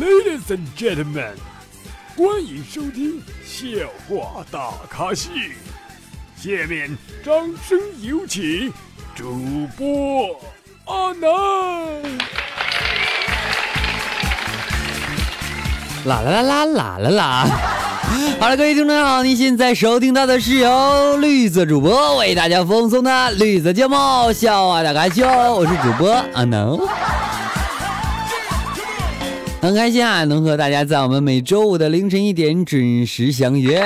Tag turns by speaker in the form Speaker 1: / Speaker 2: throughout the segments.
Speaker 1: Ladies and gentlemen，欢迎收听笑话大咖秀。下面掌声有请主播阿南。
Speaker 2: 啦啦啦啦啦啦啦！好了，各位听众好，您现在收听到的是由绿色主播为大家奉送的绿色节目《笑话大咖秀》，我是主播阿能。很开心啊，能和大家在我们每周五的凌晨一点准时相约。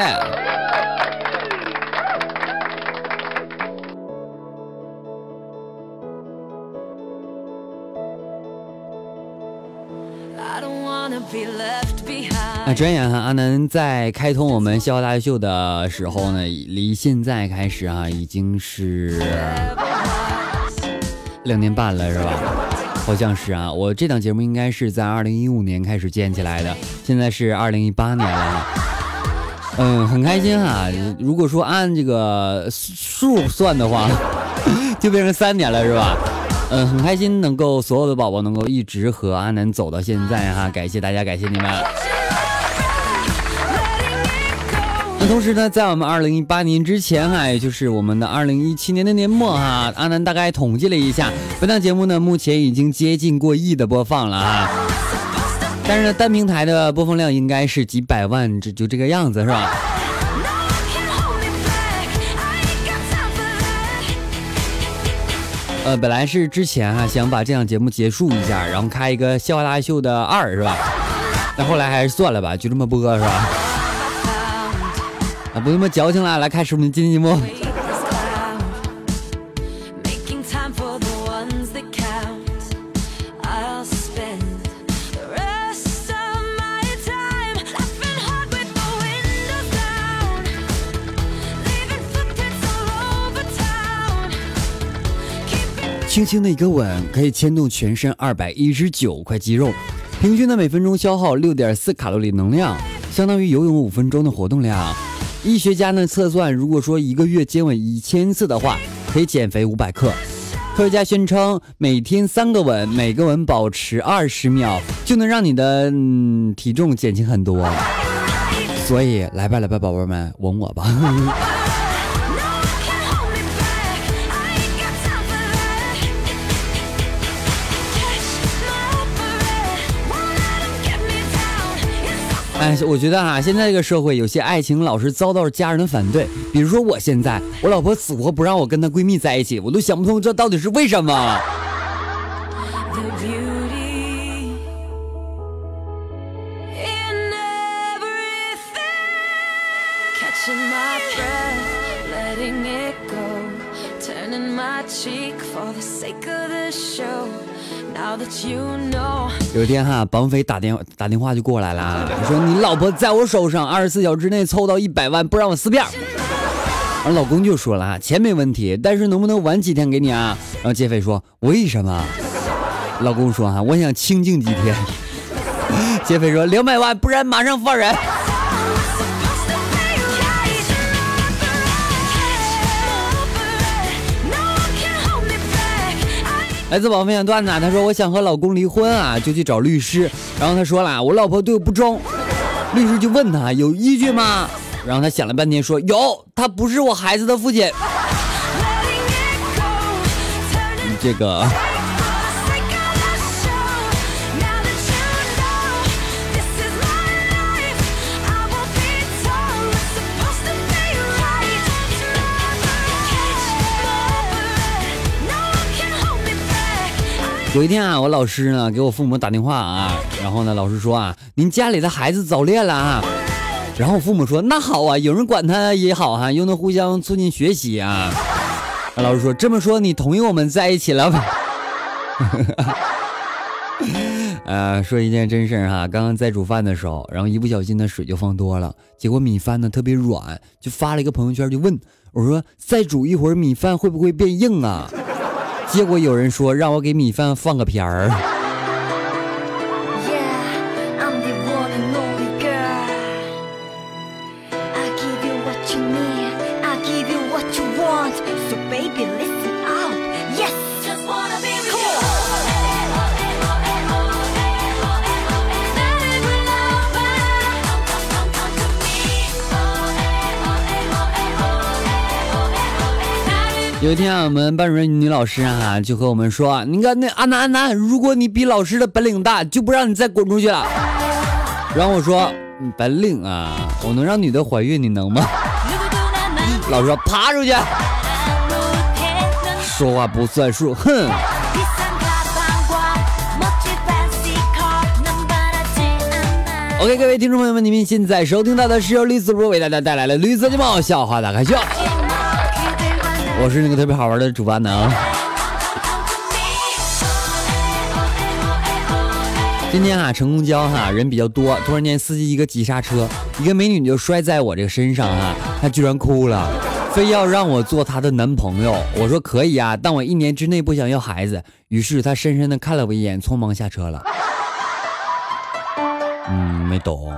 Speaker 2: 转眼哈，阿南在开通我们笑话大秀的时候呢，离现在开始啊，已经是两年半了，是吧？好像是啊，我这档节目应该是在二零一五年开始建起来的，现在是二零一八年了。嗯，很开心哈。如果说按这个数算的话，就变成三年了，是吧？嗯，很开心能够所有的宝宝能够一直和阿南走到现在哈，感谢大家，感谢你们。那同时呢，在我们二零一八年之前哈，也就是我们的二零一七年的年末哈，阿南大概统计了一下，本档节目呢目前已经接近过亿的播放了啊。但是呢，单平台的播放量应该是几百万，这就这个样子是吧？呃，本来是之前哈想把这档节目结束一下，然后开一个笑话大秀的二是吧？那后来还是算了吧，就这么播是吧？啊，不那么矫情了，来开始我们今天节目。轻轻的一个吻，可以牵动全身二百一十九块肌肉，平均的每分钟消耗六点四卡路里能量，相当于游泳五分钟的活动量。医学家呢测算，如果说一个月接吻一千次的话，可以减肥五百克。科学家宣称，每天三个吻，每个吻保持二十秒，就能让你的嗯体重减轻很多。所以来吧来吧，宝贝们，吻我吧。哎，我觉得啊，现在这个社会有些爱情老是遭到家人的反对。比如说我现在，我老婆死活不让我跟她闺蜜在一起，我都想不通这到底是为什么。有一天哈，绑匪打电话打电话就过来了，说你老婆在我手上，二十四小时之内凑到一百万，不让我撕票。然后老公就说了钱没问题，但是能不能晚几天给你啊？然后劫匪说为什么？老公说哈，我想清静几天。劫匪说两百万，不然马上放人。来自宝分享段子，他说我想和老公离婚啊，就去找律师。然后他说了，我老婆对我不忠。律师就问他有依据吗？然后他想了半天说有，他不是我孩子的父亲。这个。有一天啊，我老师呢给我父母打电话啊，然后呢，老师说啊，您家里的孩子早恋了啊，然后我父母说那好啊，有人管他也好哈，又能互相促进学习啊。老师说这么说，你同意我们在一起了吧？呃，说一件真事儿哈，刚刚在煮饭的时候，然后一不小心呢水就放多了，结果米饭呢特别软，就发了一个朋友圈就问我说再煮一会儿米饭会不会变硬啊？结果有人说让我给米饭放个片儿。有一天啊，我们班主任女老师啊就和我们说：“你看那阿南阿南，如果你比老师的本领大，就不让你再滚出去了。”然后我说：“本领啊，我能让女的怀孕，你能吗？”老师说：“爬出去。”说话不算数，哼。OK，各位听众朋友们，你们现在收听到的是由绿色播为大家带来的绿色节目《笑话大开笑》，我是那个特别好玩的主播能。今天哈乘公交哈人比较多，突然间司机一个急刹车，一个美女就摔在我这个身上哈，她居然哭了，非要让我做她的男朋友。我说可以啊，但我一年之内不想要孩子。于是她深深的看了我一眼，匆忙下车了。嗯，没懂，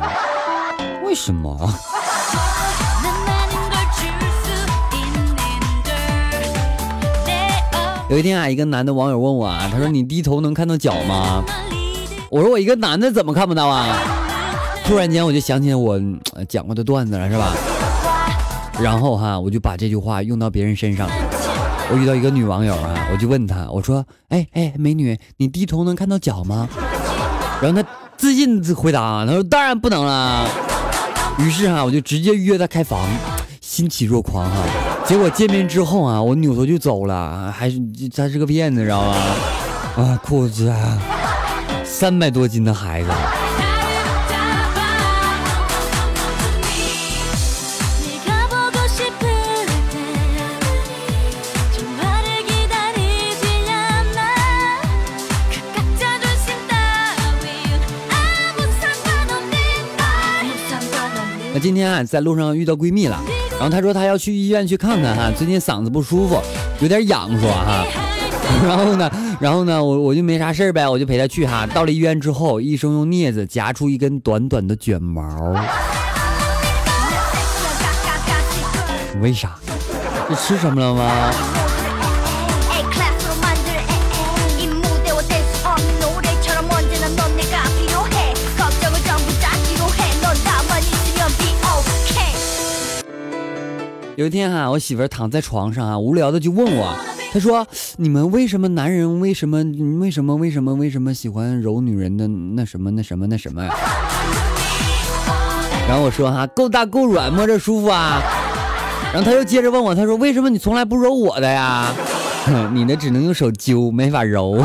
Speaker 2: 为什么？有一天啊，一个男的网友问我啊，他说：“你低头能看到脚吗？”我说：“我一个男的怎么看不到啊？”突然间我就想起我讲过的段子了，是吧？然后哈，我就把这句话用到别人身上。我遇到一个女网友啊，我就问她，我说：“哎哎，美女，你低头能看到脚吗？”然后她。自信回答，她说当然不能了。于是哈，我就直接约她开房，欣喜若狂哈。结果见面之后啊，我扭头就走了，还是他是个骗子，知道吗？啊，裤子啊，三百多斤的孩子。那今天啊，在路上遇到闺蜜了，然后他说他要去医院去看看哈，最近嗓子不舒服，有点痒，说哈。然后呢，然后呢，我我就没啥事儿呗，我就陪他去哈。到了医院之后，医生用镊子夹出一根短短的卷毛。为啥？这吃什么了吗？有一天哈，我媳妇躺在床上啊，无聊的就问我，她说：“你们为什么男人为什么为什么为什么为什么喜欢揉女人的那什么那什么那什么呀？”然后我说：“哈，够大够软，摸着舒服啊。”然后她又接着问我，她说：“为什么你从来不揉我的呀？你的只能用手揪，没法揉。”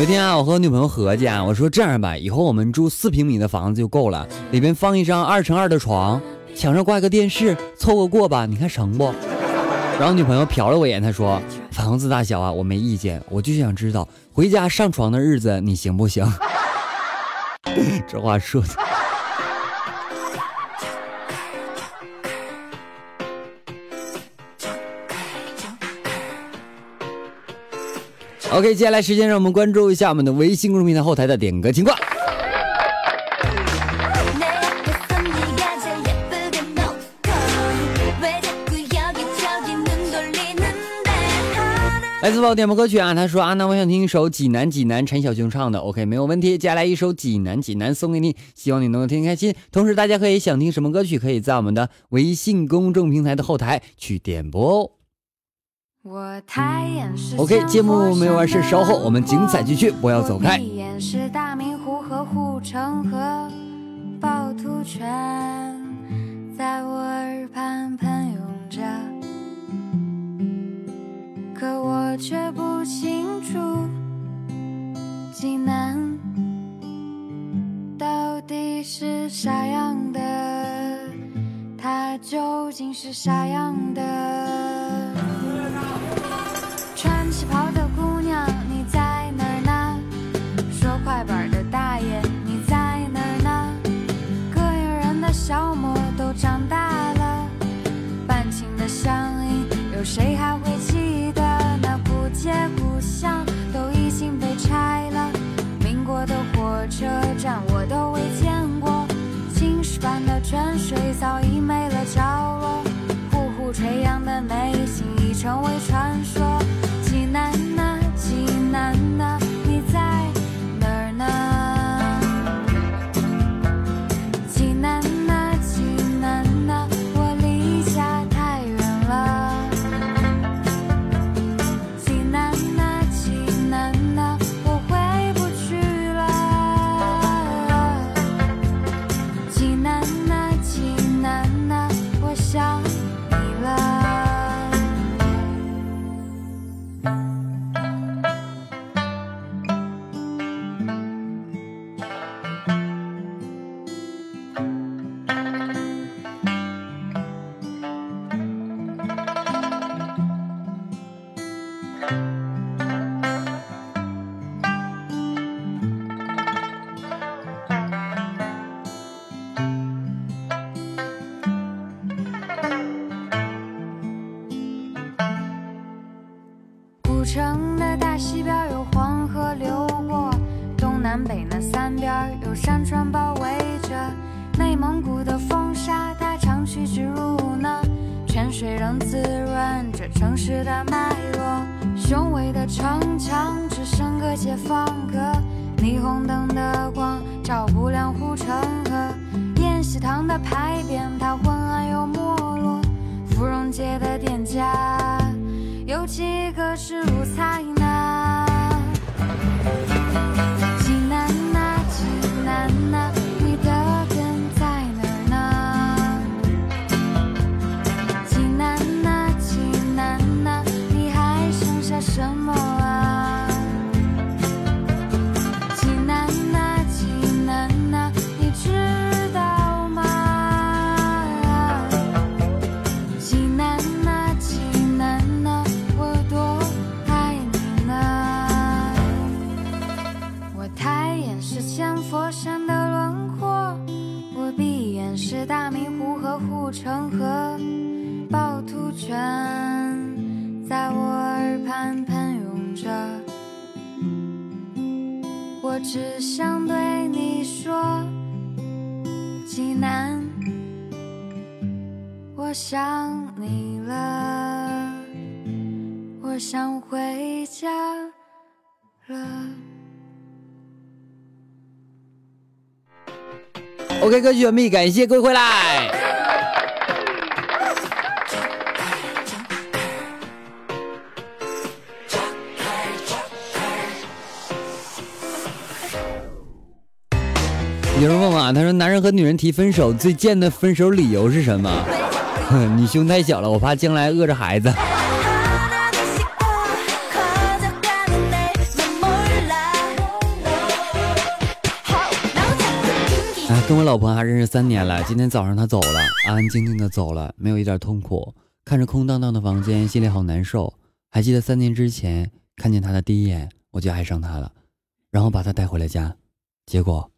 Speaker 2: 有一天啊，我和我女朋友合计啊，我说这样吧，以后我们住四平米的房子就够了，里边放一张二乘二的床，墙上挂个电视，凑合过吧，你看成不？然后女朋友瞟了我一眼，她说：“房子大小啊，我没意见，我就想知道 回家上床的日子你行不行？”这话说的。OK，接下来时间让我们关注一下我们的微信公众平台后台的点歌情况。来自宝点播歌曲啊，他说啊，那我想听一首《济南济南》，陈小熊唱的。OK，没有问题。接下来一首《济南济南》送给你，希望你能够听开心。同时，大家可以想听什么歌曲，可以在我们的微信公众平台的后台去点播哦。OK，节目没有完事，稍后我们精彩继续，不要走开。大明湖和护城河，趵突泉在我耳畔喷涌着，可我却不清楚，济南到底是啥样的，它究竟是啥样的？father. 古城的大西边有黄河流过，东南
Speaker 3: 北那三边有山川包围着。内蒙古的风沙它长驱直入呢，泉水仍滋润着城市的脉络。雄伟的城墙只剩个解放阁，霓虹灯的光照不亮护城河，宴席堂的牌匾它昏暗又没落，芙蓉街的店家。有几个是五彩？眼是千佛山的轮廓，我闭眼是大明湖和护城河，趵突泉在我耳畔喷涌着，我只想对你说，济南，我想你了，我想回家了。
Speaker 2: OK，歌曲完毕，感谢各位回来。有人问我啊，他说男人和女人提分手最贱的分手理由是什么？哼你胸太小了，我怕将来饿着孩子。跟我老婆还认识三年了，今天早上她走了，安安静静的走了，没有一点痛苦。看着空荡荡的房间，心里好难受。还记得三年之前看见她的第一眼，我就爱上她了，然后把她带回了家。结果，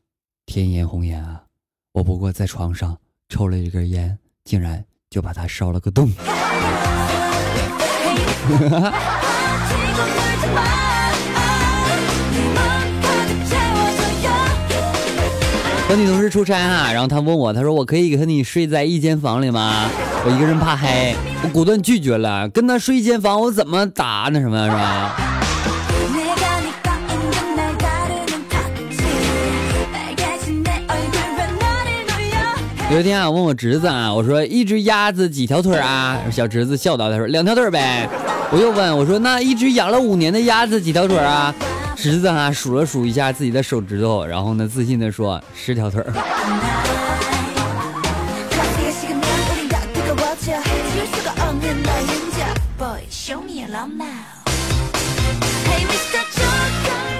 Speaker 2: 天颜红颜啊，我不过在床上抽了一根烟，竟然就把她烧了个洞。和女同事出差啊，然后她问我，她说我可以和你睡在一间房里吗？我一个人怕黑，我果断拒绝了。跟她睡一间房，我怎么打那什么是吧？有一天啊，问我侄子啊，我说一只鸭子几条腿啊？小侄子笑道，他说两条腿呗。我又问我说那一只养了五年的鸭子几条腿啊？侄子啊数了数一下自己的手指头，然后呢自信的说十条腿儿。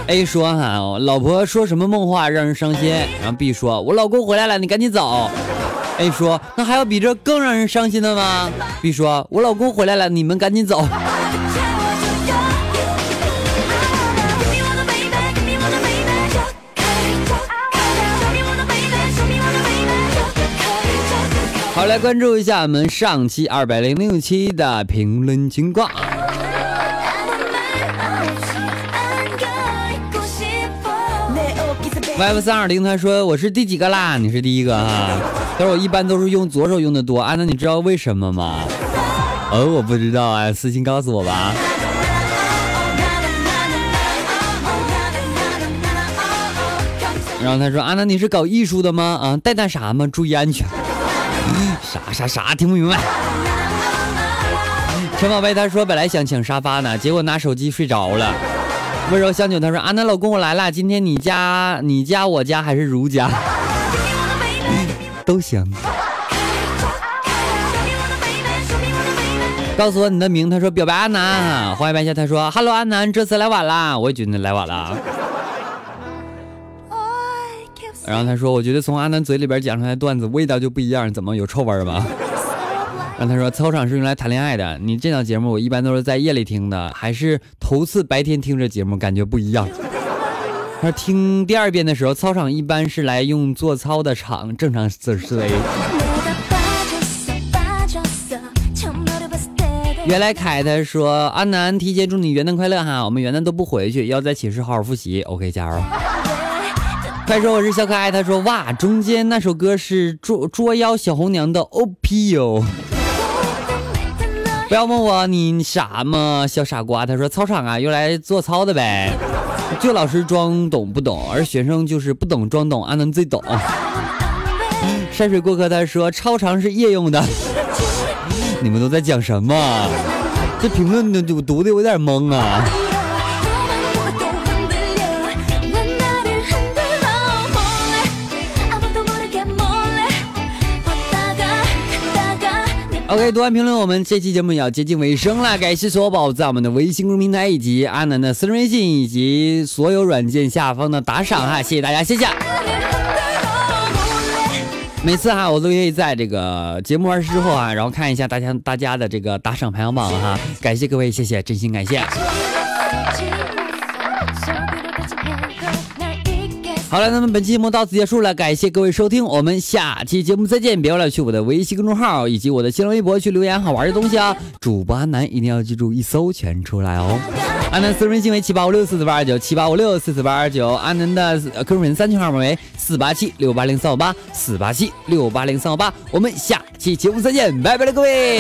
Speaker 2: A 说哈，老婆说什么梦话让人伤心，然后 B 说，我老公回来了，你赶紧走。A 说，那还有比这更让人伤心的吗？B 说，我老公回来了，你们赶紧走。好，来关注一下我们上期二百零六期的评论情况。YF 三二零他说我是第几个啦？你是第一个哈。他说我一般都是用左手用的多啊，那你知道为什么吗？哦，我不知道啊，私信告诉我吧。然后他说啊，那你是搞艺术的吗？啊，带那啥吗？注意安全。啥啥啥？听不明白。陈宝贝他说本来想抢沙发呢，结果拿手机睡着了。温柔香酒他说啊，那老公我来了，今天你家你家我家还是如家？都行。告诉我你的名，他说表白安南，欢迎白笑，他说 Hello 安南，这次来晚了，我也觉得来晚了。然后他说，我觉得从阿南嘴里边讲出来的段子味道就不一样，怎么有臭味吗？然后他说，操场是用来谈恋爱的，你这档节目我一般都是在夜里听的，还是头次白天听这节目感觉不一样。他说听第二遍的时候，操场一般是来用做操的场，正常思思维。原来凯他说，阿南提前祝你元旦快乐哈，我们元旦都不回去，要在寝室好好复习，OK 加油。快说我是小可爱，他说哇，中间那首歌是捉捉妖小红娘的 OP 哟。不要问我你傻吗，小傻瓜。他说操场啊，用来做操的呗。就老师装懂不懂，而学生就是不懂装懂，阿能最懂。山水过客他说超长是夜用的。你们都在讲什么？这评论都读的有点懵啊。OK，读完评论，我们这期节目也要接近尾声了。感谢所有宝宝在我们的微信公众平台以及阿南的私人微信以及所有软件下方的打赏哈，谢谢大家，谢谢。每次哈，我都愿意在这个节目完事之后啊，然后看一下大家大家的这个打赏排行榜哈，感谢各位，谢谢，真心感谢。好了，那么本期节目到此结束了，感谢各位收听，我们下期节目再见！别忘了去我的微信公众号以及我的新浪微博去留言好玩的东西啊！主播阿南一定要记住一搜全出来哦！阿南私人微信为七八五六四四八二九七八五六四四八二九，阿南的个人三群号码为四八七六八零三五八四八七六八零三五八，我们下期节目再见，拜拜了各位！